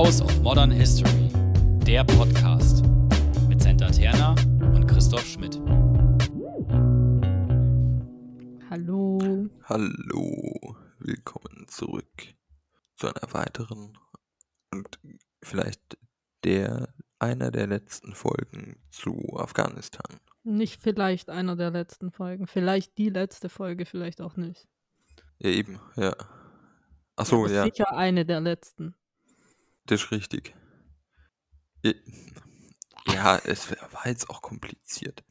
House of Modern History, der Podcast mit Senta Terna und Christoph Schmidt. Hallo. Hallo, willkommen zurück zu einer weiteren und vielleicht der einer der letzten Folgen zu Afghanistan. Nicht vielleicht einer der letzten Folgen. Vielleicht die letzte Folge, vielleicht auch nicht. Ja, eben, ja. Ach so, Aber ja, Sicher eine der letzten. Das ist richtig. Ja, Ja, es war jetzt auch kompliziert.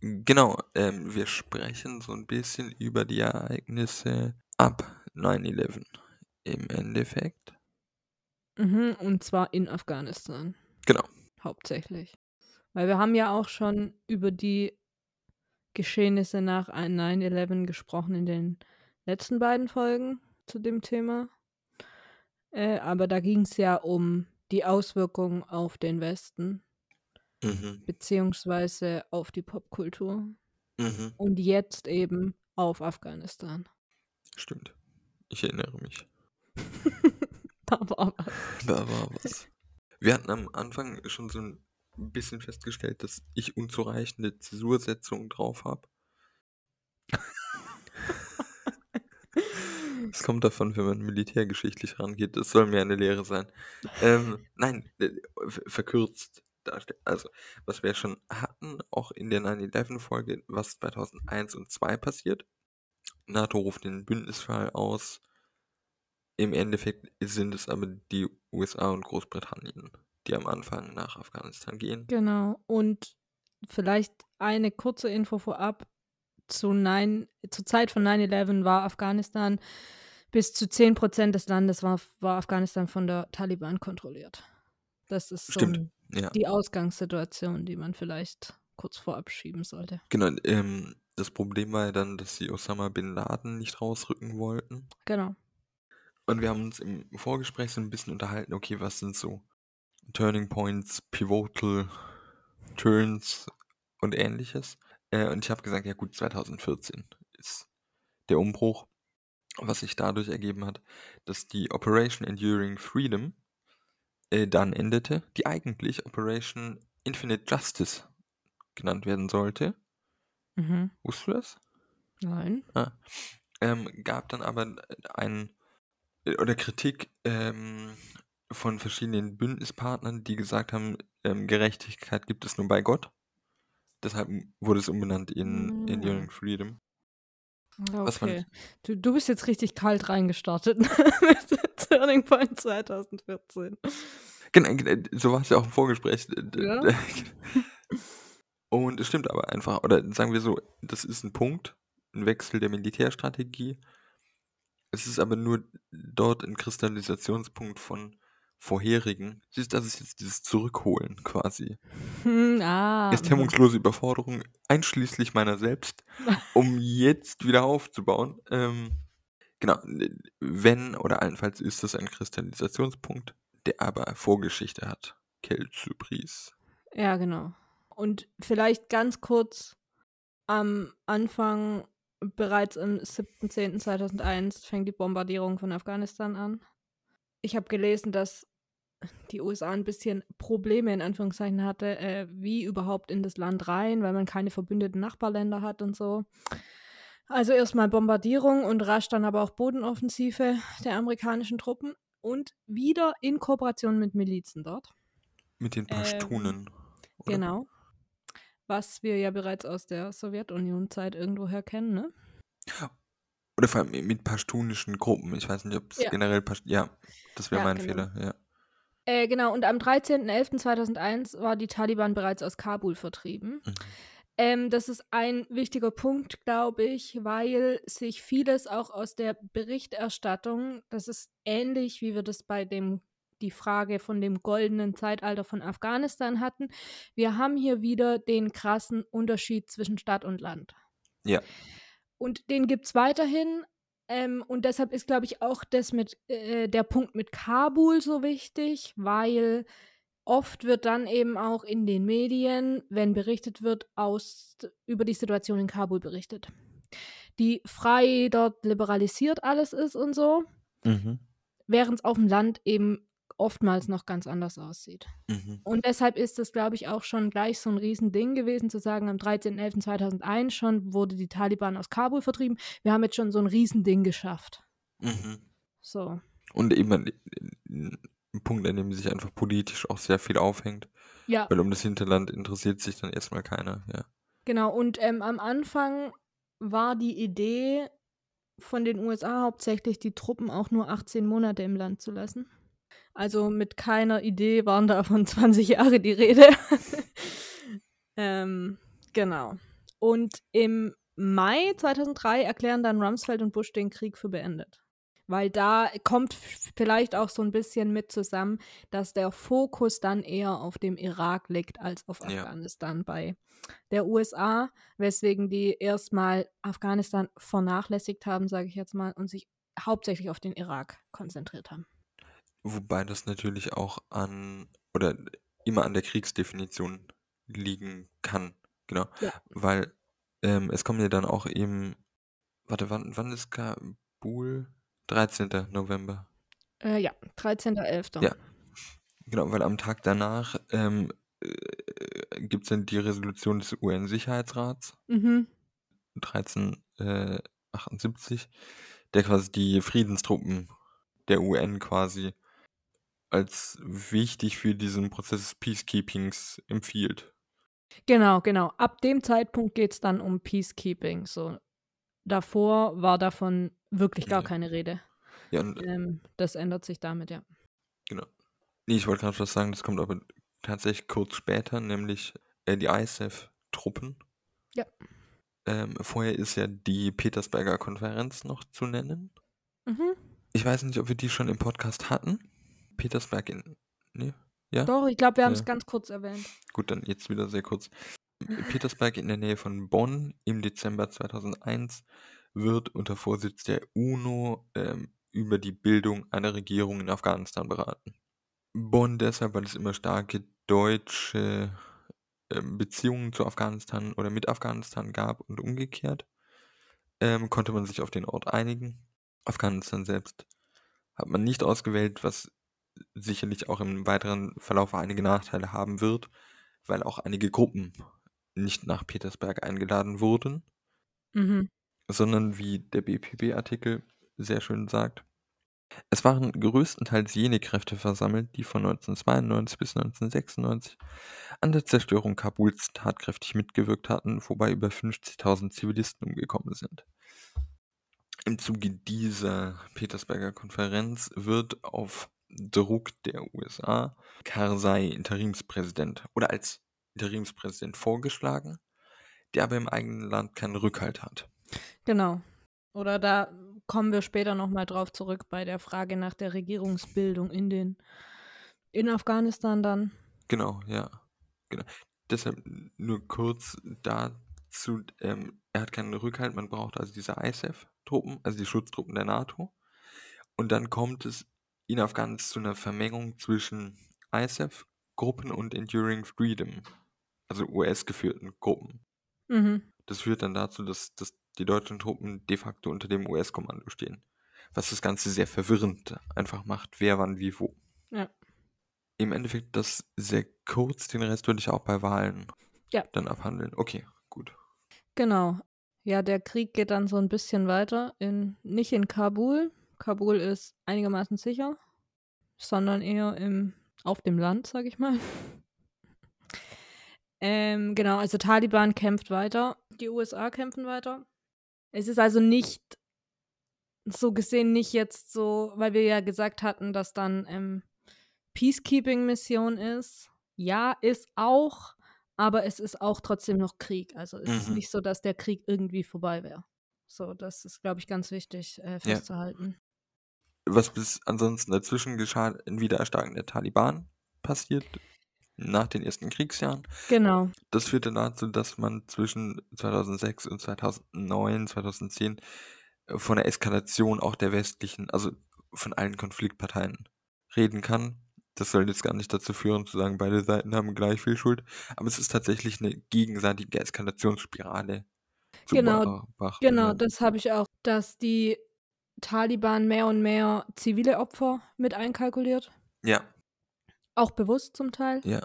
Genau, ähm, wir sprechen so ein bisschen über die Ereignisse ab 9-11 im Endeffekt. Mhm, und zwar in Afghanistan. Genau. Hauptsächlich. Weil wir haben ja auch schon über die Geschehnisse nach 9-11 gesprochen in den letzten beiden Folgen zu dem Thema. Äh, aber da ging es ja um die Auswirkungen auf den Westen, Mhm. beziehungsweise auf die Popkultur. Mhm. Und jetzt eben auf Afghanistan. Stimmt. Ich erinnere mich. da war was. Da war was. Wir hatten am Anfang schon so ein bisschen festgestellt, dass ich unzureichende Zäsursetzungen drauf habe. Es kommt davon, wenn man militärgeschichtlich rangeht. Das soll mir eine Lehre sein. Ähm, nein, äh, ver- verkürzt darstellen. Also, was wir schon hatten, auch in der 9-11-Folge, was 2001 und 2 passiert. NATO ruft den Bündnisfall aus. Im Endeffekt sind es aber die USA und Großbritannien, die am Anfang nach Afghanistan gehen. Genau. Und vielleicht eine kurze Info vorab. Zu nein, zur Zeit von 9-11 war Afghanistan bis zu 10% des Landes war, war Afghanistan von der Taliban kontrolliert. Das ist so Stimmt. Ja, die Ausgangssituation, die man vielleicht kurz vorab schieben sollte. genau. Ähm, das Problem war ja dann, dass sie Osama Bin Laden nicht rausrücken wollten. Genau. Und wir haben uns im Vorgespräch so ein bisschen unterhalten, okay, was sind so Turning Points, Pivotal Turns und ähnliches. Äh, und ich habe gesagt, ja gut, 2014 ist der Umbruch, was sich dadurch ergeben hat, dass die Operation Enduring Freedom äh, dann endete, die eigentlich Operation Infinite Justice genannt werden sollte. Mhm. Wusstest du das? Nein. ähm, gab dann aber ein oder Kritik ähm, von verschiedenen Bündnispartnern, die gesagt haben, ähm, Gerechtigkeit gibt es nur bei Gott. Deshalb wurde es umbenannt in. Enduring Freedom. Was fand Okay. Du, du bist jetzt richtig kalt reingestartet mit Turning Point 2014. Genau, genau, so war es ja auch im Vorgespräch. Ja. Und es stimmt aber einfach, oder sagen wir so, das ist ein Punkt, ein Wechsel der Militärstrategie. Es ist aber nur dort ein Kristallisationspunkt von vorherigen. Siehst du, das ist jetzt dieses Zurückholen quasi. Hm, ah. Ist hemmungslose Überforderung, einschließlich meiner selbst, um jetzt wieder aufzubauen. Ähm, genau, wenn oder allenfalls ist das ein Kristallisationspunkt, der aber Vorgeschichte hat. Keltsybris. Ja, genau. Und vielleicht ganz kurz am Anfang, bereits am 7.10.2001 fängt die Bombardierung von Afghanistan an. Ich habe gelesen, dass die USA ein bisschen Probleme in Anführungszeichen hatte, äh, wie überhaupt in das Land rein, weil man keine verbündeten Nachbarländer hat und so. Also erstmal Bombardierung und rasch dann aber auch Bodenoffensive der amerikanischen Truppen und wieder in Kooperation mit Milizen dort. Mit den Ähm, Pashtunen. oder? Genau. Was wir ja bereits aus der Sowjetunion-Zeit irgendwoher kennen, ne? Oder vor allem mit pashtunischen Gruppen. Ich weiß nicht, ob es Ja. generell Pasht Ja, das wäre Ja, mein genau. Fehler. Ja. Äh, genau, und am 13.11.2001 war die Taliban bereits aus Kabul vertrieben. Mhm. Ähm, das ist ein wichtiger Punkt, glaube ich, weil sich vieles auch aus der Berichterstattung, das ist ähnlich, wie wir das bei dem die Frage von dem goldenen Zeitalter von Afghanistan hatten. Wir haben hier wieder den krassen Unterschied zwischen Stadt und Land. Ja. Und den gibt es weiterhin. Ähm, und deshalb ist, glaube ich, auch das mit äh, der Punkt mit Kabul so wichtig, weil oft wird dann eben auch in den Medien, wenn berichtet wird, aus, über die Situation in Kabul berichtet. Die frei dort liberalisiert alles ist und so, Mhm. während es auf dem Land eben oftmals noch ganz anders aussieht. Mhm. Und deshalb ist es, glaube ich, auch schon gleich so ein Riesending gewesen, zu sagen, am 13.11.2001 schon wurde die Taliban aus Kabul vertrieben. Wir haben jetzt schon so ein Riesending geschafft. Mhm. So. Und eben ein, ein Punkt, an dem sich einfach politisch auch sehr viel aufhängt. Ja, Weil um das Hinterland interessiert sich dann erstmal keiner, ja. genau. Und ähm, am Anfang war die Idee von den USA hauptsächlich, die Truppen auch nur 18 Monate im Land zu lassen. Also mit keiner Idee waren da von 20 Jahre die Rede. ähm, genau. Und im Mai 2003 erklären dann Rumsfeld und Bush den Krieg für beendet. Weil da kommt vielleicht auch so ein bisschen mit zusammen, dass der Fokus dann eher auf dem Irak liegt als auf Ja. Afghanistan bei der USA, weswegen die erstmal Afghanistan vernachlässigt haben, sage ich jetzt mal, und sich hauptsächlich auf den Irak konzentriert haben. Wobei das natürlich auch an, oder immer an der Kriegsdefinition liegen kann. Genau. Ja. Weil ähm, es kommen ja dann auch eben, warte, wann, wann ist Kabul? 13. November. Äh, ja, 13.11. Ja. Genau, weil am Tag danach ähm, äh, gibt es dann die Resolution des UN-Sicherheitsrats Mhm. 1378, der quasi die Friedenstruppen der UN quasi als wichtig für diesen Prozess des Peacekeepings empfiehlt. Genau, genau. Ab dem Zeitpunkt geht es dann um Peacekeeping. So. Davor war davon wirklich gar Ja. keine Rede. Ja, und Ähm, das ändert sich damit, ja. genau. Nee, ich wollte gerade was sagen, das kommt aber tatsächlich kurz später, nämlich äh, die ISAF-Truppen. Ja. Ähm, vorher ist ja die Petersberger Konferenz noch zu nennen. Mhm. Ich weiß nicht, ob wir die schon im Podcast hatten. Petersberg in. Nee? Ja? Doch, ich glaube, wir haben es Ja. ganz kurz erwähnt. Gut, dann jetzt wieder sehr kurz. Petersberg in der Nähe von Bonn im Dezember 2001 wird unter Vorsitz der UNO ähm, über die Bildung einer Regierung in Afghanistan beraten. Bonn deshalb, weil es immer starke deutsche ähm, Beziehungen zu Afghanistan oder mit Afghanistan gab und umgekehrt, ähm, konnte man sich auf den Ort einigen. Afghanistan selbst hat man nicht ausgewählt, was sicherlich auch im weiteren Verlauf einige Nachteile haben wird, weil auch einige Gruppen nicht nach Petersberg eingeladen wurden, Mhm. sondern wie der BPB-Artikel sehr schön sagt, es waren größtenteils jene Kräfte versammelt, die von 1992 bis 1996 an der Zerstörung Kabuls tatkräftig mitgewirkt hatten, wobei über 50.000 Zivilisten umgekommen sind. Im Zuge dieser Petersberger Konferenz wird auf Druck der USA Karzai Interimspräsident oder als Interimspräsident vorgeschlagen, der aber im eigenen Land keinen Rückhalt hat. Genau. Oder da kommen wir später nochmal drauf zurück bei der Frage nach der Regierungsbildung in den in Afghanistan dann. Genau, ja. Genau. Deshalb nur kurz dazu, ähm, er hat keinen Rückhalt, man braucht also diese ISAF-Truppen, also die Schutztruppen der NATO. Und dann kommt es in Afghanistan zu einer Vermengung zwischen ISAF-Gruppen und Enduring Freedom, also US-geführten Gruppen. Mhm. Das führt dann dazu, dass, dass die deutschen Truppen de facto unter dem US-Kommando stehen. Was das Ganze sehr verwirrend einfach macht, wer wann wie wo. Ja. Im Endeffekt das sehr kurz, den Rest würde ich auch bei Wahlen Ja. dann abhandeln. Okay, gut. Genau. Ja, der Krieg geht dann so ein bisschen weiter in nicht in Kabul. Kabul ist einigermaßen sicher, sondern eher im auf dem Land, sag ich mal. Ähm, genau, also Taliban kämpft weiter, die USA kämpfen weiter. Es ist also nicht so gesehen nicht jetzt so, weil wir ja gesagt hatten, dass dann ähm, Peacekeeping-Mission ist. Ja, ist auch, aber es ist auch trotzdem noch Krieg. Also es ist Mhm. nicht so, dass der Krieg irgendwie vorbei wäre. So, das ist, glaube ich, ganz wichtig äh, festzuhalten. Was bis ansonsten dazwischen geschah, ein Wiedererstarken der Taliban passiert nach den ersten Kriegsjahren. Genau. Das führte dazu, dass man zwischen 2006 und 2009, 2010 äh, von der Eskalation auch der westlichen, also von allen Konfliktparteien reden kann. Das soll jetzt gar nicht dazu führen, zu sagen, beide Seiten haben gleich viel Schuld. Aber es ist tatsächlich eine gegenseitige Eskalationsspirale. zu Genau, beobachten, Genau, das habe ich auch, dass die Taliban mehr und mehr zivile Opfer mit einkalkuliert. Ja, Auch bewusst zum Teil. ja.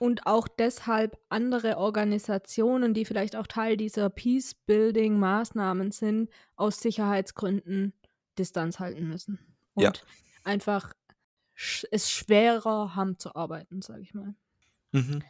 Und auch deshalb andere Organisationen, die vielleicht auch Teil dieser Peace-Building-Maßnahmen sind, aus Sicherheitsgründen Distanz halten müssen. Und Ja. einfach es schwerer haben zu arbeiten, sage ich mal. Mhm.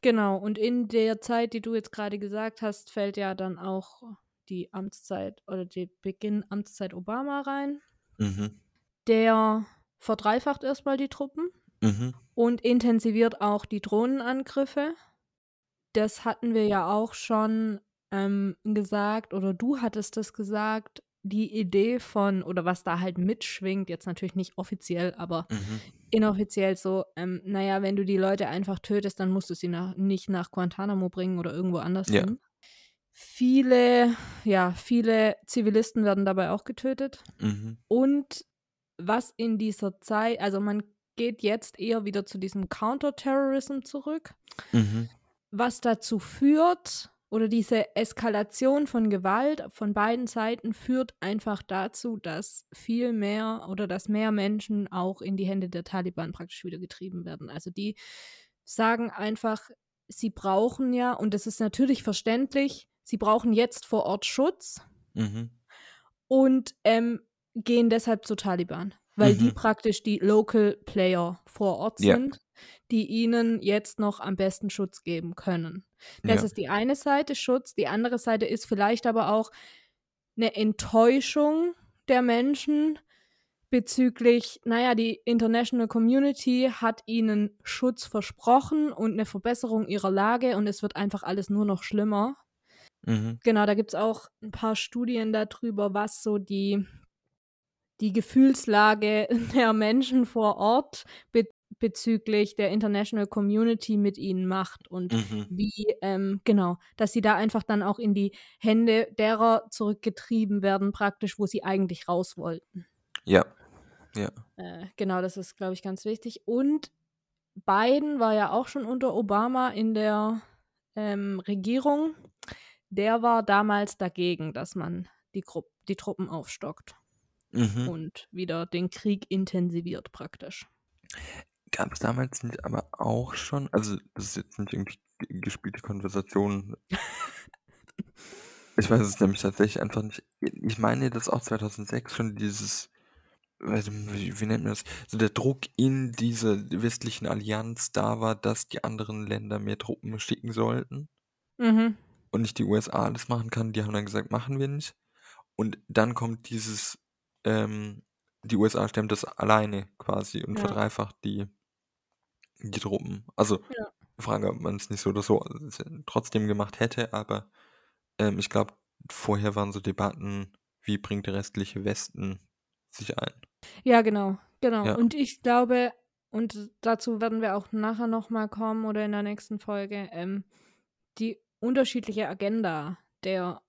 Genau, und in der Zeit, die du jetzt gerade gesagt hast, fällt ja dann auch die Amtszeit oder die Beginn Amtszeit Obama rein. Mhm. Der verdreifacht erstmal die Truppen Mhm. und intensiviert auch die Drohnenangriffe. Das hatten wir ja auch schon ähm, gesagt, oder du hattest das gesagt, die Idee von, oder was da halt mitschwingt, jetzt natürlich nicht offiziell, aber Mhm. inoffiziell so, ähm, naja, wenn du die Leute einfach tötest, dann musst du sie nach, nicht nach Guantanamo bringen oder irgendwo anders Ja. Viele, ja, viele Zivilisten werden dabei auch getötet. Mhm. Und was in dieser Zeit, also man geht jetzt eher wieder zu diesem Counterterrorism zurück, Mhm. was dazu führt, oder diese Eskalation von Gewalt von beiden Seiten führt einfach dazu, dass viel mehr oder dass mehr Menschen auch in die Hände der Taliban praktisch wieder getrieben werden. Also die sagen einfach, sie brauchen ja, und das ist natürlich verständlich, sie brauchen jetzt vor Ort Schutz Mhm. und ähm, gehen deshalb zu Taliban, weil die Mhm. praktisch die Local Player vor Ort Ja. sind, die ihnen jetzt noch am besten Schutz geben können. Das Ja. ist die eine Seite Schutz, die andere Seite ist vielleicht aber auch eine Enttäuschung der Menschen bezüglich, naja, die International Community hat ihnen Schutz versprochen und eine Verbesserung ihrer Lage und es wird einfach alles nur noch schlimmer. Mhm. Genau, da gibt es auch ein paar Studien darüber, was so die, die Gefühlslage der Menschen vor Ort be bezüglich der International Community mit ihnen macht und Mhm. wie, ähm, genau, dass sie da einfach dann auch in die Hände derer zurückgetrieben werden, praktisch, wo sie eigentlich raus wollten. Ja. Ja. Äh, genau, das ist, glaube ich, ganz wichtig. Und Biden war ja auch schon unter Obama in der ähm, Regierung. Der war damals dagegen, dass man die, Gru die Truppen aufstockt Mhm. und wieder den Krieg intensiviert praktisch. Gab es damals nicht aber auch schon, also das ist jetzt nicht irgendwie gespielte Konversation. Ich weiß es nämlich tatsächlich einfach nicht. Ich meine, dass auch 2006 schon dieses, wie, wie nennt man das, so der Druck in diese westlichen Allianz da war, dass die anderen Länder mehr Truppen schicken sollten Mhm. Und nicht die USA alles machen kann. Die haben dann gesagt, machen wir nicht. Und dann kommt dieses, ähm, die USA stemmt das alleine quasi und Ja. verdreifacht die, die Truppen. Also, Ja. Frage, ob man es nicht so oder so trotzdem gemacht hätte, aber ähm, ich glaube, vorher waren so Debatten, wie bringt der restliche Westen sich ein. Ja, genau, genau. Ja. Und ich glaube, und dazu werden wir auch nachher nochmal kommen oder in der nächsten Folge, ähm, die unterschiedliche Agenda der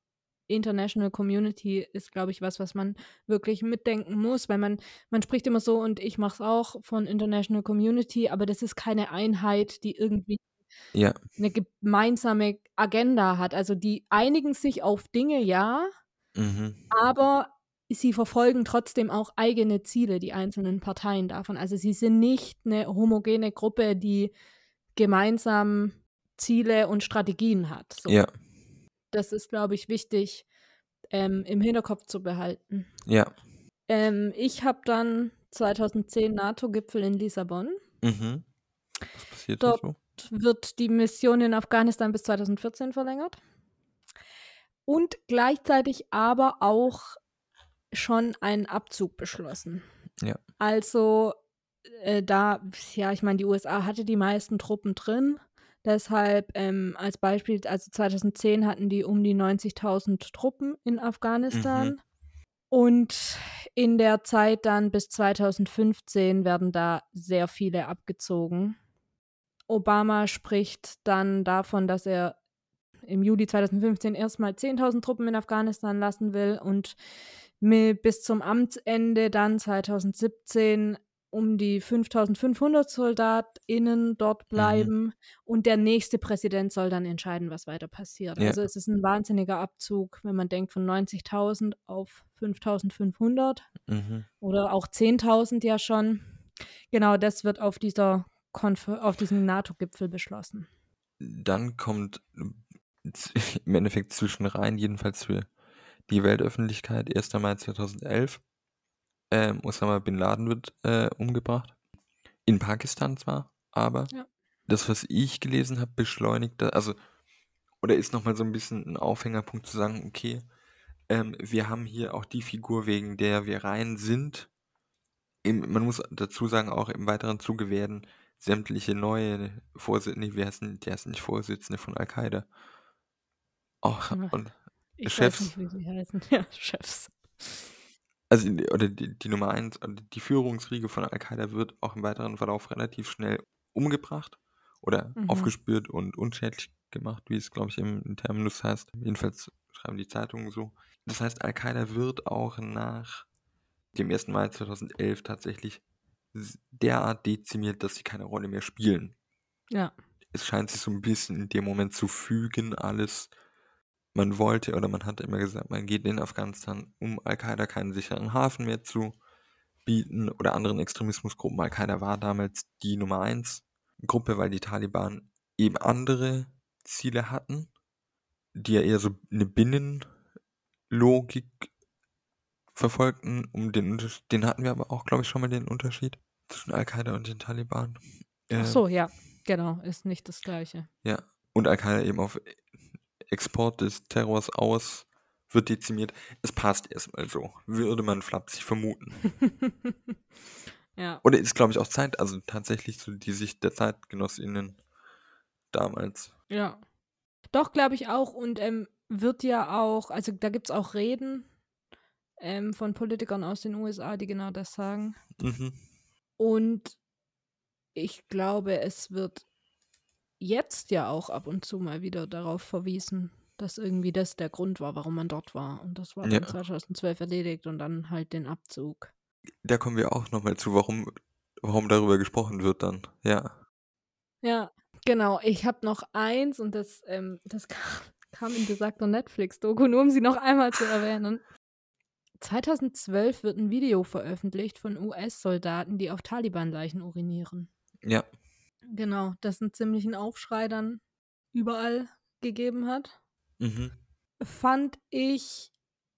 International Community ist, glaube ich, was, was man wirklich mitdenken muss, weil man, man spricht immer so und ich mache es auch von International Community, aber das ist keine Einheit, die irgendwie Ja, eine gemeinsame Agenda hat. Also die einigen sich auf Dinge, ja, mhm. aber sie verfolgen trotzdem auch eigene Ziele, die einzelnen Parteien davon. Also sie sind nicht eine homogene Gruppe, die gemeinsam Ziele und Strategien hat. So. ja, Das ist, glaube ich, wichtig ähm, im Hinterkopf zu behalten. ja, Ähm, ich habe dann 2010 NATO-Gipfel in Lissabon. mhm. Was passiert Dort so? wird die Mission in Afghanistan bis 2014 verlängert. Und gleichzeitig aber auch schon einen Abzug beschlossen. Ja. Also äh, da, ja, ich meine, die USA hatte die meisten Truppen drin. Deshalb ähm, als Beispiel, also 2010 hatten die um die 90.000 Truppen in Afghanistan. Mhm. Und in der Zeit dann bis 2015 werden da sehr viele abgezogen. Obama spricht dann davon, dass er im Juli 2015 erstmal 10.000 Truppen in Afghanistan lassen will und bis zum Amtsende dann 2017 um die 5.500 SoldatInnen dort bleiben und der nächste Präsident soll dann entscheiden, was weiter passiert. Ja. Also es ist ein wahnsinniger Abzug, wenn man denkt von 90.000 auf 5.500 Mhm. oder auch 10.000 ja schon. Genau, das wird auf dieser Konf auf diesem NATO-Gipfel beschlossen. Dann kommt im Endeffekt zwischen rein, jedenfalls für die Weltöffentlichkeit, 1. Mai 2011. Ähm, Osama Bin Laden wird äh, umgebracht. In Pakistan zwar, aber Ja. das, was ich gelesen habe, beschleunigt, da- also, oder ist nochmal so ein bisschen ein Aufhängerpunkt zu sagen, okay, ähm, wir haben hier auch die Figur, wegen der wir rein sind. Im, man muss dazu sagen, auch im weiteren Zuge werden sämtliche neue Vorsitzende, nee, wie heißen, die heißen nicht Vorsitzende von Al-Qaida. Auch, und Ich Chefs. weiß nicht, wie sie heißen. Ja, Chefs. Also, die- oder die, die Nummer eins, oder die Führungsriege von Al-Qaida wird auch im weiteren Verlauf relativ schnell umgebracht oder Mhm. aufgespürt und unschädlich gemacht, wie es, glaube ich, im, im Terminus heißt. Jedenfalls schreiben die Zeitungen so. Das heißt, Al-Qaida wird auch nach dem 1. Mai 2011 tatsächlich s- derart dezimiert, dass sie keine Rolle mehr spielen. Ja. Es scheint sich so ein bisschen in dem Moment zu fügen, alles. Man wollte oder man hatte immer gesagt, man geht in Afghanistan, um Al-Qaida keinen sicheren Hafen mehr zu bieten oder anderen Extremismusgruppen. Al-Qaida war damals die Nummer eins Gruppe, weil die Taliban eben andere Ziele hatten, die ja eher so eine Binnenlogik verfolgten, um den Unterschied, den hatten wir aber auch, glaube ich, schon mal den Unterschied zwischen Al-Qaida und den Taliban. Ach Ähm, so, ja. Genau, ist nicht das Gleiche. Ja, und Al-Qaida eben auf Export des Terrors aus wird dezimiert. Es passt erstmal so, würde man flapsig vermuten. ja. Oder ist, glaube ich, auch Zeit, also tatsächlich so die Sicht der ZeitgenossInnen damals. Ja. Doch, glaube ich auch. Und ähm, wird ja auch, also da gibt es auch Reden ähm, von Politikern aus den USA, die genau das sagen. Mhm. Und ich glaube, es wird jetzt ja auch ab und zu mal wieder darauf verwiesen, dass irgendwie das der Grund war, warum man dort war. Und das war Ja. dann 2012 erledigt und dann halt den Abzug. Da kommen wir auch nochmal zu, warum, warum darüber gesprochen wird dann. Ja. Ja, genau. Ich habe noch eins und das, ähm, das kam, kam in besagter Netflix-Doku, nur um sie noch einmal zu erwähnen. 2012 wird ein Video veröffentlicht von US-Soldaten, die auf Taliban-Leichen urinieren. Ja. Genau, das einen ziemlichen Aufschrei dann überall gegeben hat. Mhm. Fand ich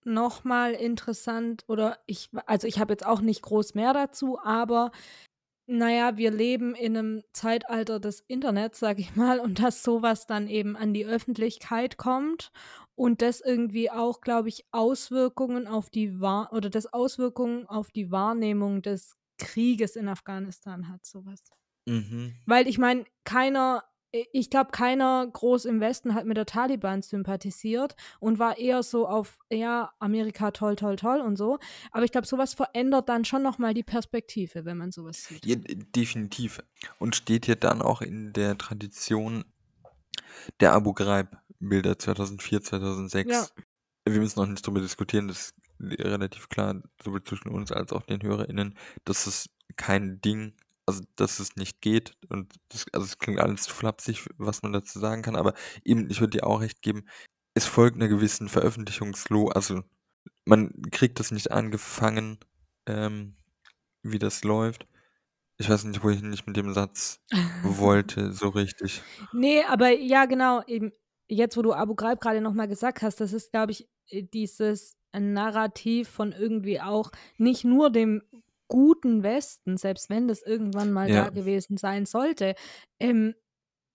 nochmal interessant oder ich, also ich habe jetzt auch nicht groß mehr dazu, aber naja, wir leben in einem Zeitalter des Internets, sag ich mal, und dass sowas dann eben an die Öffentlichkeit kommt und das irgendwie auch, glaube ich, Auswirkungen auf die Wahr oder das Auswirkungen auf die Wahrnehmung des Krieges in Afghanistan hat, sowas. Mhm. Weil ich meine, keiner, ich glaube, keiner groß im Westen hat mit der Taliban sympathisiert und war eher so auf, ja, Amerika toll, toll, toll und so. Aber ich glaube, sowas verändert dann schon nochmal die Perspektive, wenn man sowas sieht. Ja, definitiv. Und steht hier dann auch in der Tradition der Abu Ghraib-Bilder 2004, 2006. Ja. Wir müssen noch nicht darüber diskutieren, das ist relativ klar, sowohl zwischen uns als auch den HörerInnen, dass es kein Ding, also dass es nicht geht. Und das, also es klingt alles zu flapsig, was man dazu sagen kann, aber eben, ich würde dir auch recht geben, es folgt einer gewissen Veröffentlichungslo, also man kriegt das nicht angefangen, ähm, wie das läuft. Ich weiß nicht, wo ich nicht mit dem Satz wollte, so richtig. Nee, aber ja, genau, eben jetzt, wo du Abu Ghraib gerade nochmal gesagt hast, das ist, glaube ich, dieses Narrativ von irgendwie auch nicht nur dem guten Westen, selbst wenn das irgendwann mal Ja. da gewesen sein sollte, ähm,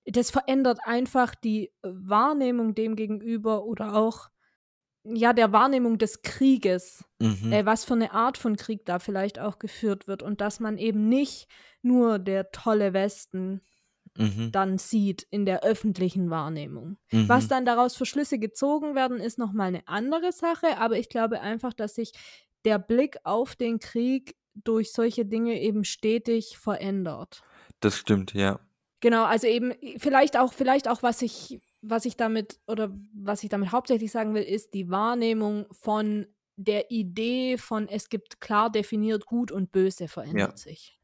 das verändert einfach die Wahrnehmung dem gegenüber oder auch ja der Wahrnehmung des Krieges, Mhm. äh, was für eine Art von Krieg da vielleicht auch geführt wird und dass man eben nicht nur der tolle Westen Mhm. dann sieht in der öffentlichen Wahrnehmung. Was Mhm. dann daraus für Schlüsse gezogen werden, ist nochmal eine andere Sache, aber ich glaube einfach, dass sich der Blick auf den Krieg durch solche Dinge eben stetig verändert. Das stimmt, ja. Genau, also eben vielleicht auch, vielleicht auch, was ich, was ich damit oder was ich damit hauptsächlich sagen will, ist die Wahrnehmung von der Idee von es gibt klar definiert Gut und Böse verändert sich.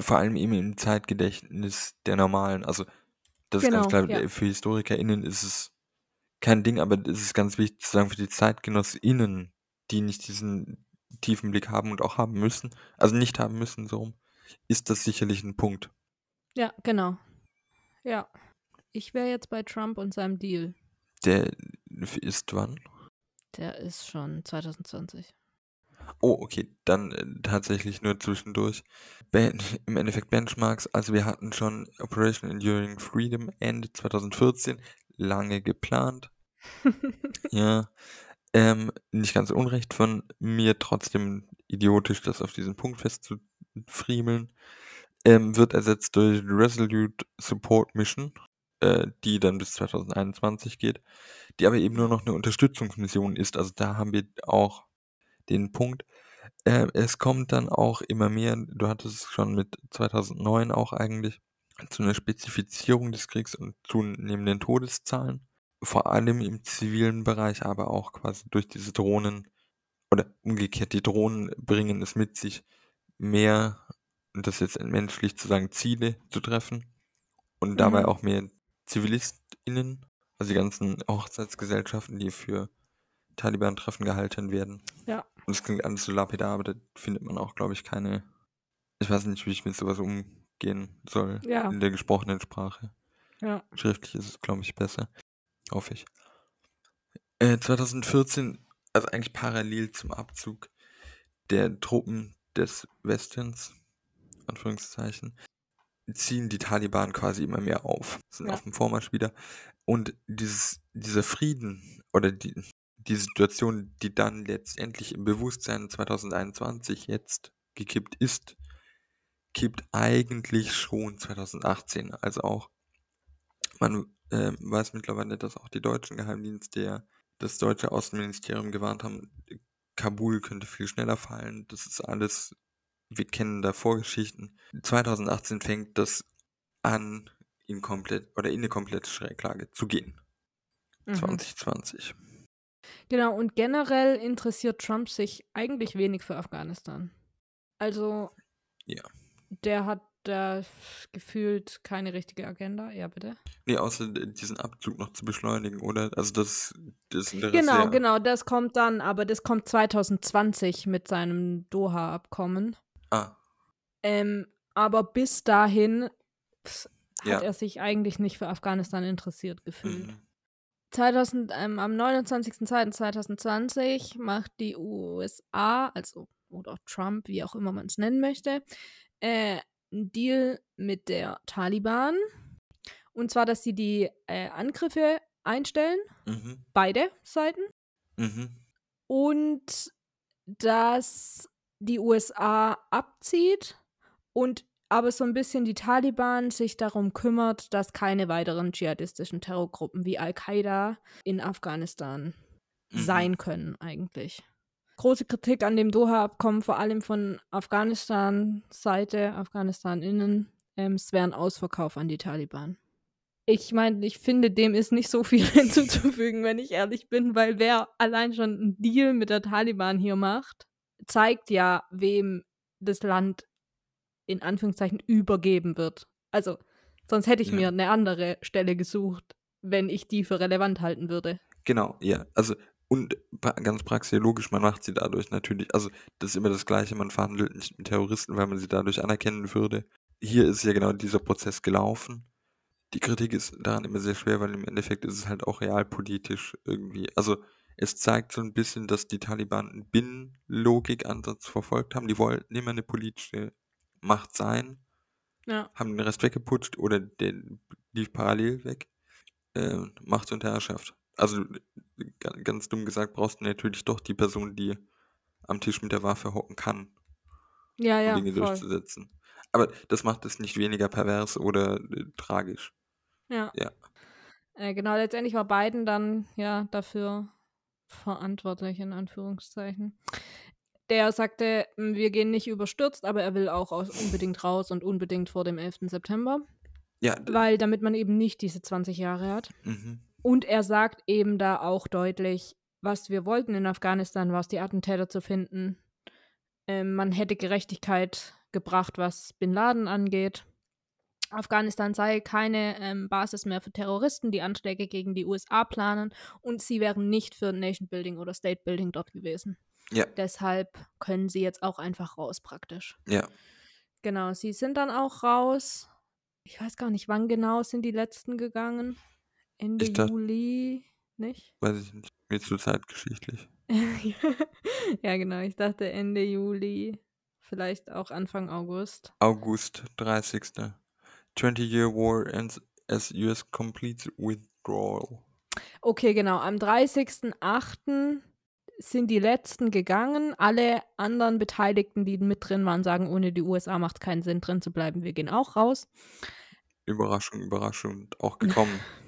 Vor allem eben im Zeitgedächtnis der Normalen. Also, das ist Genau, ganz klar, ja. für HistorikerInnen ist es kein Ding, aber es ist ganz wichtig zu sagen, für die ZeitgenossInnen, die nicht diesen tiefen Blick haben und auch haben müssen, also nicht haben müssen, so rum, ist das sicherlich ein Punkt. Ja, genau. Ja. Ich wäre jetzt bei Trump und seinem Deal. Der ist wann? Der ist schon 2020. Oh, okay, dann äh, tatsächlich nur zwischendurch. Ben Im Endeffekt Benchmarks, also wir hatten schon Operation Enduring Freedom Ende 2014, lange geplant. ja, ähm, nicht ganz unrecht von mir, trotzdem idiotisch, das auf diesen Punkt festzufriemeln. Ähm, wird ersetzt durch Resolute Support Mission, äh, die dann bis 2021 geht, die aber eben nur noch eine Unterstützungsmission ist. Also da haben wir auch den Punkt. Äh, es kommt dann auch immer mehr, du hattest es schon mit 2009 auch eigentlich, zu einer Spezifizierung des Kriegs und zunehmenden Todeszahlen. Vor allem im zivilen Bereich, aber auch quasi durch diese Drohnen oder umgekehrt, die Drohnen bringen es mit sich, mehr, und das jetzt menschlich zu sagen, Ziele zu treffen und dabei Mhm. auch mehr ZivilistInnen, also die ganzen Hochzeitsgesellschaften, die für Taliban-Treffen gehalten werden. Ja. Und es klingt alles so lapidar, aber da findet man auch, glaube ich, keine. Ich weiß nicht, wie ich mit sowas umgehen soll Ja. in der gesprochenen Sprache. Ja. Schriftlich ist es, glaube ich, besser. Hoffe ich. Äh, 2014, also eigentlich parallel zum Abzug der Truppen des Westens, Anführungszeichen, ziehen die Taliban quasi immer mehr auf, sind Ja. auf dem Vormarsch wieder. Und dieses, dieser Frieden oder die, die Situation, die dann letztendlich im Bewusstsein 2021 jetzt gekippt ist, kippt eigentlich schon 2018. Also auch, man äh, weiß mittlerweile, dass auch die deutschen Geheimdienste, ja, das deutsche Außenministerium gewarnt haben, Kabul könnte viel schneller fallen. Das ist alles, wir kennen da Vorgeschichten. 2018 fängt das an, in komplett oder in eine komplette Schräglage zu gehen. Mhm. 2020. Genau, und generell interessiert Trump sich eigentlich wenig für Afghanistan. Also, Ja. der hat da gefühlt keine richtige Agenda. Ja, bitte. Nee, außer diesen Abzug noch zu beschleunigen, oder? Also das, das Interesse. Genau, ja. genau, das kommt dann, aber das kommt 2020 mit seinem Doha-Abkommen. Ah, Ähm, aber bis dahin pf, hat Ja. er sich eigentlich nicht für Afghanistan interessiert gefühlt. mhm. 2000, ähm, am 29.02.2020 macht die USA, also oder Trump, wie auch immer man es nennen möchte, äh, einen Deal mit der Taliban. Und zwar, dass sie die äh, Angriffe einstellen, Mhm. beide Seiten. Mhm. Und dass die USA abzieht und aber so ein bisschen die Taliban sich darum kümmert, dass keine weiteren dschihadistischen Terrorgruppen wie Al-Qaida in Afghanistan Mhm. sein können eigentlich. Große Kritik an dem Doha-Abkommen, vor allem von Afghanistan-Seite, Afghanistan-Innen. Ähm, es wäre ein Ausverkauf an die Taliban. Ich meine, ich finde, dem ist nicht so viel hinzuzufügen, wenn ich ehrlich bin, weil wer allein schon einen Deal mit der Taliban hier macht, zeigt ja, wem das Land in Anführungszeichen übergeben wird. Also, sonst hätte ich Ja. mir eine andere Stelle gesucht, wenn ich die für relevant halten würde. Genau, ja. Also, und ganz praxiologisch, man macht sie dadurch natürlich, also das ist immer das Gleiche, man verhandelt nicht mit Terroristen, weil man sie dadurch anerkennen würde. Hier ist ja genau dieser Prozess gelaufen. Die Kritik ist daran immer sehr schwer, weil im Endeffekt ist es halt auch realpolitisch irgendwie. Also es zeigt so ein bisschen, dass die Taliban einen Binnenlogik-Ansatz verfolgt haben. Die wollten immer eine politische Macht sein, Ja. haben den Rest weggeputscht oder der lief parallel weg. Äh, Macht und Herrschaft. Also ganz dumm gesagt, brauchst du natürlich doch die Person, die am Tisch mit der Waffe hocken kann, Ja, um ja, Dinge voll. durchzusetzen. Aber das macht es nicht weniger pervers oder äh, tragisch. Ja. Ja. Äh, genau, letztendlich war Biden dann ja dafür verantwortlich, in Anführungszeichen. Der sagte, "M, wir gehen nicht überstürzt, aber er will auch aus, unbedingt raus und unbedingt vor dem 11. September, Ja, weil damit man eben nicht diese 20 Jahre hat. mhm. Und er sagt eben da auch deutlich, was wir wollten in Afghanistan, war es, die Attentäter zu finden. Ähm, man hätte Gerechtigkeit gebracht, was Bin Laden angeht. Afghanistan sei keine ähm, Basis mehr für Terroristen, die Anschläge gegen die USA planen und sie wären nicht für Nation Building oder State Building dort gewesen. Ja. Deshalb können sie jetzt auch einfach raus praktisch. Ja. Genau, sie sind dann auch raus. Ich weiß gar nicht, wann genau sind die letzten gegangen. Ende Ich Juli, nicht? Weiß ich nicht. Mir zu zeitgeschichtlich. ja, genau. Ich dachte Ende Juli, vielleicht auch Anfang August. August 30. 20-year war ends as US completes withdrawal. Okay, genau. Am 30.08. sind die letzten gegangen. Alle anderen Beteiligten, die mit drin waren, sagen, ohne die USA macht es keinen Sinn, drin zu bleiben. Wir gehen auch raus. Überraschung, Überraschung. Auch gekommen.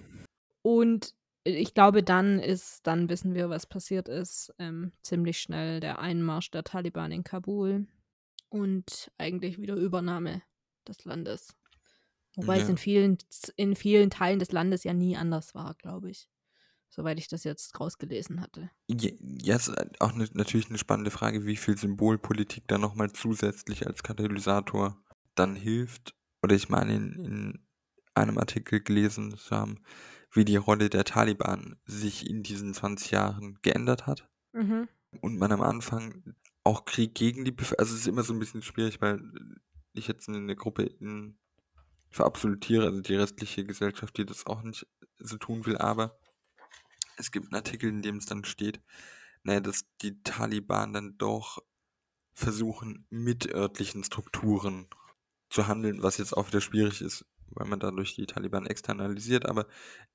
Und ich glaube, dann ist, dann wissen wir, was passiert ist. Ähm, ziemlich schnell der Einmarsch der Taliban in Kabul und eigentlich wieder Übernahme des Landes. Wobei es Ja. in vielen, in vielen Teilen des Landes ja nie anders war, glaube ich. Soweit ich das jetzt rausgelesen hatte. Ja, ja, ist auch ne, natürlich eine spannende Frage, wie viel Symbolpolitik da nochmal zusätzlich als Katalysator dann hilft. Oder ich meine, in, in einem Artikel gelesen zu haben, wie die Rolle der Taliban sich in diesen 20 Jahren geändert hat. Mhm. Und man am Anfang auch Krieg gegen die Bevölkerung, also es ist immer so ein bisschen schwierig, weil ich jetzt eine Gruppe in, verabsolutiere, also die restliche Gesellschaft, die das auch nicht so tun will, aber es gibt einen Artikel, in dem es dann steht, naja, dass die Taliban dann doch versuchen, mit örtlichen Strukturen zu handeln, was jetzt auch wieder schwierig ist, weil man dadurch die Taliban externalisiert, aber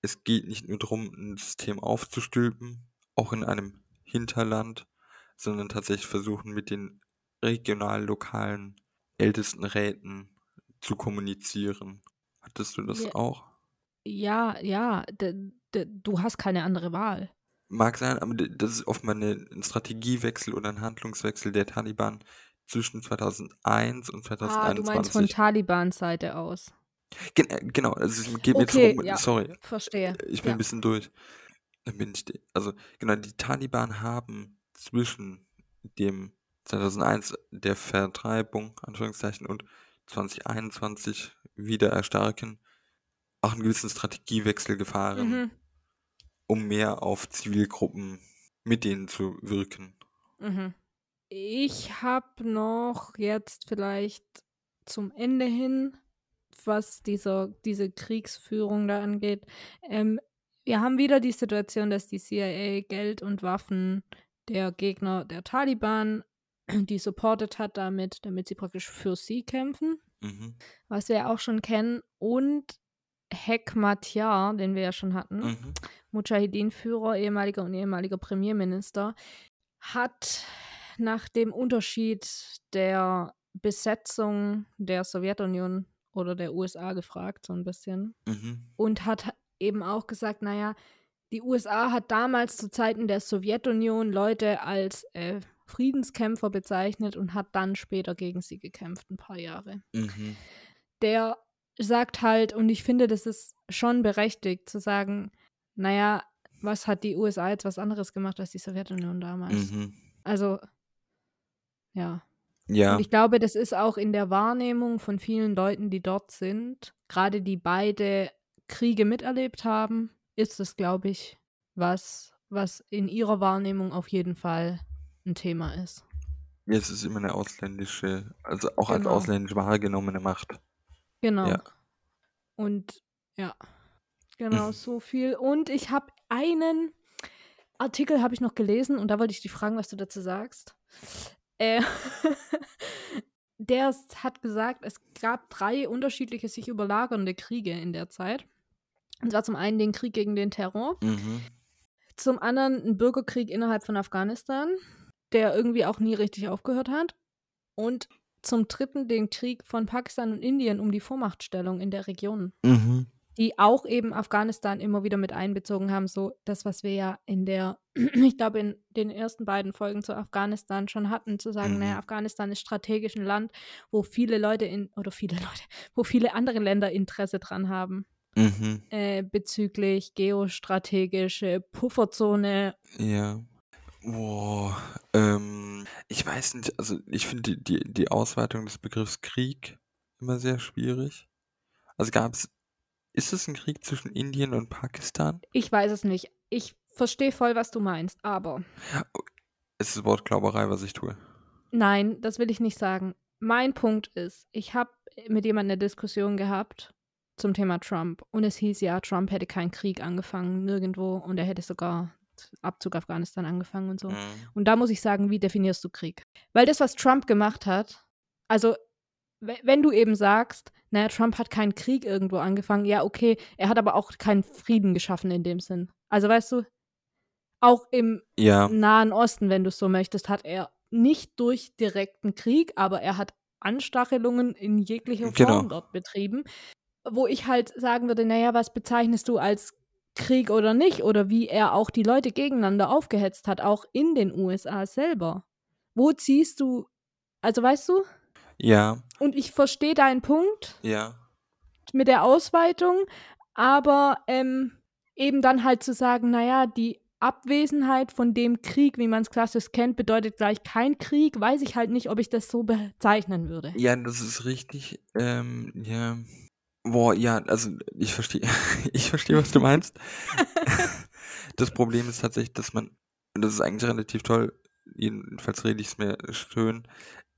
es geht nicht nur darum, ein System aufzustülpen, auch in einem Hinterland, sondern tatsächlich versuchen, mit den regional, lokalen Ältestenräten zu kommunizieren. Hattest du das Ja. auch? Ja, ja, du hast keine andere Wahl. Mag sein, aber das ist oft mal eine, ein Strategiewechsel oder ein Handlungswechsel der Taliban zwischen 2001 und Ah, du meinst von 2021. Talibans Seite aus. Gen äh, genau, also es geht mir jetzt Okay, darum, ja. sorry, Verstehe. ich bin Ja. ein bisschen durch. Dann bin ich, also genau, die Taliban haben zwischen dem 2001 der Vertreibung, Anführungszeichen, und 2021 wieder erstarken, auch einen gewissen Strategiewechsel gefahren, Mhm. um mehr auf Zivilgruppen mit denen zu wirken. Mhm. Ich habe noch jetzt vielleicht zum Ende hin, was dieser, diese Kriegsführung da angeht. Ähm, wir haben wieder die Situation, dass die CIA Geld und Waffen der Gegner der Taliban, die supportet hat damit, damit sie praktisch für sie kämpfen, Mhm. was wir ja auch schon kennen. Und Hekmatyar, den wir ja schon hatten, Mhm. Mujahideen-Führer, ehemaliger und ehemaliger Premierminister, hat nach dem Unterschied der Besetzung der Sowjetunion oder der USA gefragt, so ein bisschen. Mhm. Und hat eben auch gesagt, naja, die USA hat damals zu Zeiten der Sowjetunion Leute als äh, Friedenskämpfer bezeichnet und hat dann später gegen sie gekämpft, ein paar Jahre Mhm. der sagt halt, und ich finde, das ist schon berechtigt zu sagen, naja, was hat die USA jetzt was anderes gemacht als die Sowjetunion damals? Mhm. Also, ja. Ja, Und ich glaube, das ist auch in der Wahrnehmung von vielen Leuten, die dort sind, gerade die beide Kriege miterlebt haben, ist es, glaube ich, was, was in ihrer Wahrnehmung auf jeden Fall ein Thema ist. jetzt ist immer eine ausländische, also auch als Genau. ausländisch wahrgenommene Macht. Genau. Ja. Und ja, genau so viel. Und ich habe einen Artikel habe ich noch gelesen und da wollte ich dich fragen, was du dazu sagst. Äh, der hat gesagt, es gab drei unterschiedliche sich überlagernde Kriege in der Zeit. Und zwar zum einen den Krieg gegen den Terror, Mhm. zum anderen ein Bürgerkrieg innerhalb von Afghanistan, der irgendwie auch nie richtig aufgehört hat. Und zum dritten den Krieg von Pakistan und Indien um die Vormachtstellung in der Region, Mhm. Die auch eben Afghanistan immer wieder mit einbezogen haben. So das, was wir ja in der, ich glaube, in den ersten beiden Folgen zu Afghanistan schon hatten, zu sagen, Mhm. naja, Afghanistan ist strategisch ein Land, wo viele Leute in, oder viele Leute, wo viele andere Länder Interesse dran haben. Mhm. Äh, bezüglich geostrategische Pufferzone Ja. Boah, ähm, ich weiß nicht, also ich finde die, die, die Ausweitung des Begriffs Krieg immer sehr schwierig. Also gab es, ist es ein Krieg zwischen Indien und Pakistan? Ich weiß es nicht. Ich verstehe voll, was du meinst, aber Es ist Wortglauberei, was ich tue. Nein, das will ich nicht sagen. Mein Punkt ist, ich habe mit jemandem eine Diskussion gehabt zum Thema Trump und es hieß ja, Trump hätte keinen Krieg angefangen, nirgendwo und er hätte sogar Abzug Afghanistan angefangen und so. Mhm. Und da muss ich sagen, wie definierst du Krieg? Weil das, was Trump gemacht hat, also wenn du eben sagst, naja, Trump hat keinen Krieg irgendwo angefangen, ja, okay, er hat aber auch keinen Frieden geschaffen in dem Sinn. Also weißt du, auch im Ja, Nahen Osten, wenn du es so möchtest, hat er nicht durch direkten Krieg, aber er hat Anstachelungen in jeglicher Form Genau. dort betrieben, wo ich halt sagen würde, naja, was bezeichnest du als Krieg oder nicht? Oder wie er auch die Leute gegeneinander aufgehetzt hat, auch in den USA selber. Wo ziehst du, also weißt du, ja, und ich verstehe deinen Punkt ja. mit der Ausweitung, aber ähm, eben dann halt zu sagen, naja, die Abwesenheit von dem Krieg, wie man es klassisch kennt, bedeutet gleich kein Krieg, weiß ich halt nicht, ob ich das so bezeichnen würde. Ja, das ist richtig. Ähm, ja. Boah, ja, also ich verstehe, ich verstehe, was du meinst. Das Problem ist tatsächlich, dass man, und das ist eigentlich relativ toll, jedenfalls rede ich es mir schön,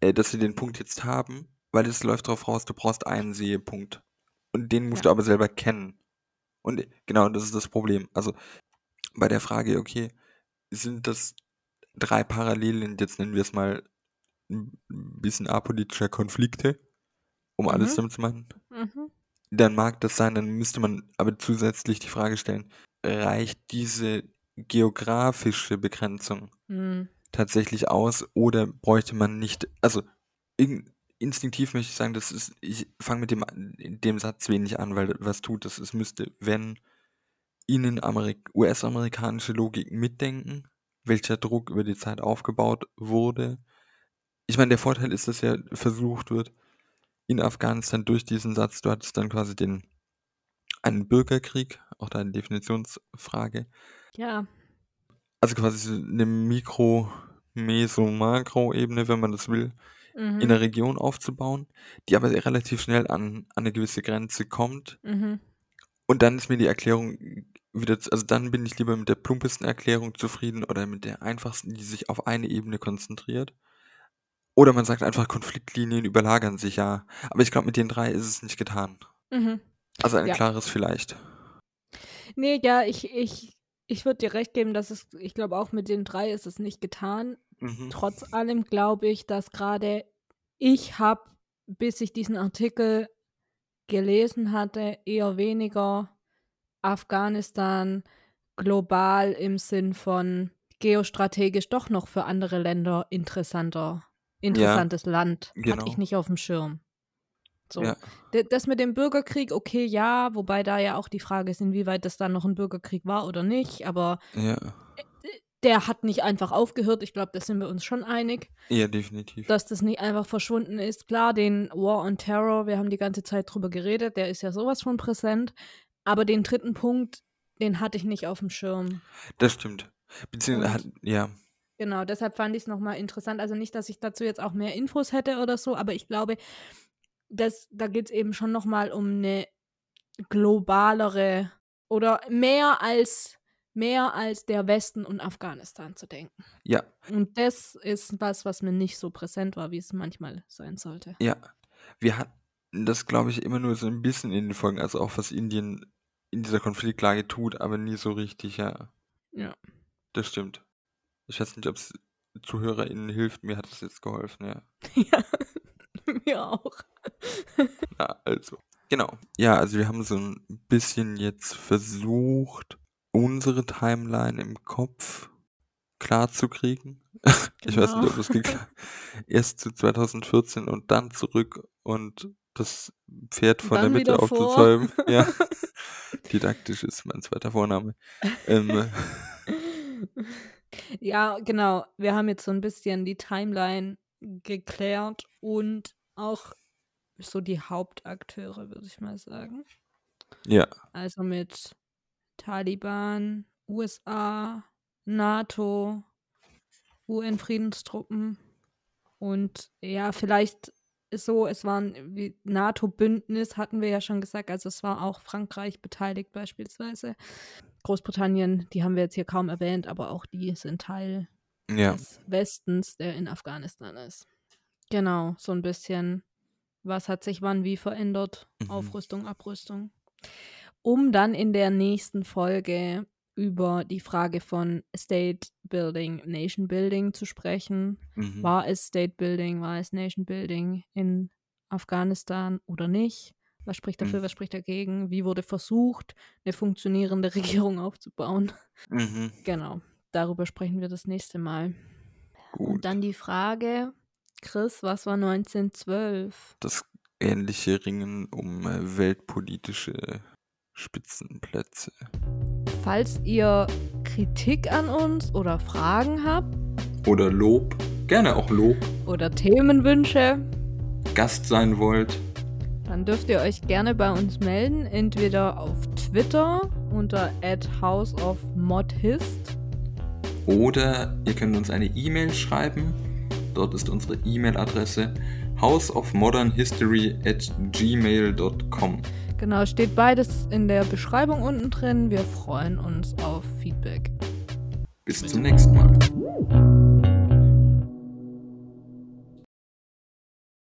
dass wir den Punkt jetzt haben, weil es läuft darauf raus, du brauchst einen Sehepunkt. Und den musst Ja. du aber selber kennen. Und genau, das ist das Problem. Also bei der Frage, okay, sind das drei Parallelen, jetzt nennen wir es mal ein bisschen apolitischer Konflikte, um alles Mhm. damit zu machen? Mhm. Dann mag das sein, dann müsste man aber zusätzlich die Frage stellen, reicht diese geografische Begrenzung Hm. Tatsächlich aus oder bräuchte man nicht, also in, instinktiv möchte ich sagen, das ist, ich fange mit dem, dem Satz wenig an, weil was tut das? Es müsste, wenn ihnen Amerik US-amerikanische Logik mitdenken, welcher Druck über die Zeit aufgebaut wurde. Ich meine, der Vorteil ist, dass ja versucht wird, in Afghanistan durch diesen Satz, du hattest dann quasi den einen Bürgerkrieg, auch da eine Definitionsfrage, Ja. Also quasi eine Mikro-, Meso-, Makro-Ebene, wenn man das will, Mhm. in der Region aufzubauen, die aber relativ schnell an, an eine gewisse Grenze kommt. Mhm. Und dann ist mir die Erklärung wieder, z- also dann bin ich lieber mit der plumpesten Erklärung zufrieden oder mit der einfachsten, die sich auf eine Ebene konzentriert. Oder man sagt einfach, Konfliktlinien überlagern sich ja. Aber ich glaube, mit den drei ist es nicht getan. Mhm. Also ein Ja. klares Vielleicht. Nee, ja, ich, ich, ich würde dir recht geben, dass es, ich glaube, auch mit den drei ist es nicht getan. Mhm. Trotz allem glaube ich, dass gerade ich habe, bis ich diesen Artikel gelesen hatte, eher weniger Afghanistan global im Sinn von geostrategisch doch noch für andere Länder interessanter, interessantes Land. Hatte genau. ich nicht auf dem Schirm. So. Ja. Das mit dem Bürgerkrieg, okay, ja, wobei da ja auch die Frage ist, inwieweit das dann noch ein Bürgerkrieg war oder nicht, aber Ja. der hat nicht einfach aufgehört. Ich glaube, da sind wir uns schon einig Ja, definitiv. dass das nicht einfach verschwunden ist. Klar, den War on Terror, wir haben die ganze Zeit drüber geredet, der ist ja sowas von präsent. Aber den dritten Punkt, den hatte ich nicht auf dem Schirm. Das stimmt. Beziehungsweise, Und ja. genau, deshalb fand ich es nochmal interessant. Also nicht, dass ich dazu jetzt auch mehr Infos hätte oder so, aber ich glaube, dass, da geht es eben schon nochmal um eine globalere oder mehr als mehr als der Westen und Afghanistan zu denken. Ja, Und das ist was, was mir nicht so präsent war, wie es manchmal sein sollte. ja. Wir hatten das, glaube ich, immer nur so ein bisschen in den Folgen, also auch was Indien in dieser Konfliktlage tut, aber nie so richtig, ja. Ja. Das stimmt. Ich weiß nicht, ob es ZuhörerInnen hilft, mir hat es jetzt geholfen, ja. Ja, mir auch. Genau. Ja, also wir haben so ein bisschen jetzt versucht, unsere Timeline im Kopf klarzukriegen. Ich weiß nicht, Genau. ob das geklappt Erst zu 2014 und dann zurück und das Pferd von der Dann Mitte wieder vor. aufzuzäumen. Ja. Didaktisch ist mein zweiter Vorname. Ähm, Ja, genau. Wir haben jetzt so ein bisschen die Timeline geklärt und auch so die Hauptakteure, würde ich mal sagen. ja, Also mit Taliban, USA, NATO, UN-Friedenstruppen und ja, vielleicht ist so, es waren wie NATO-Bündnis, hatten wir ja schon gesagt, also es war auch Frankreich beteiligt beispielsweise. Großbritannien, die haben wir jetzt hier kaum erwähnt, aber auch die sind Teil Ja. des Westens, der in Afghanistan ist. Genau, so ein bisschen, was hat sich wann wie verändert, Mhm. Aufrüstung, Abrüstung. Um dann in der nächsten Folge über die Frage von State Building, Nation Building zu sprechen. Mhm. War es State Building, war es Nation Building in Afghanistan oder nicht? Was spricht dafür, Mhm. was spricht dagegen? Wie wurde versucht, eine funktionierende Regierung aufzubauen? Mhm. Genau, darüber sprechen wir das nächste Mal. Gut. Und dann die Frage, Chris, was war 1912? das ähnliche Ringen um äh, weltpolitische Spitzenplätze. Falls ihr Kritik an uns oder Fragen habt Oder Lob, gerne auch Lob, oder Themenwünsche, Gast sein wollt. dann dürft ihr euch gerne bei uns melden, entweder auf Twitter unter houseofmodhist Oder ihr könnt uns eine E-Mail schreiben. Dort ist unsere E-Mail-Adresse houseofmodernhistory at gmail.com. Genau, steht beides in der Beschreibung unten drin. Wir freuen uns auf Feedback. Bis zum nächsten Mal.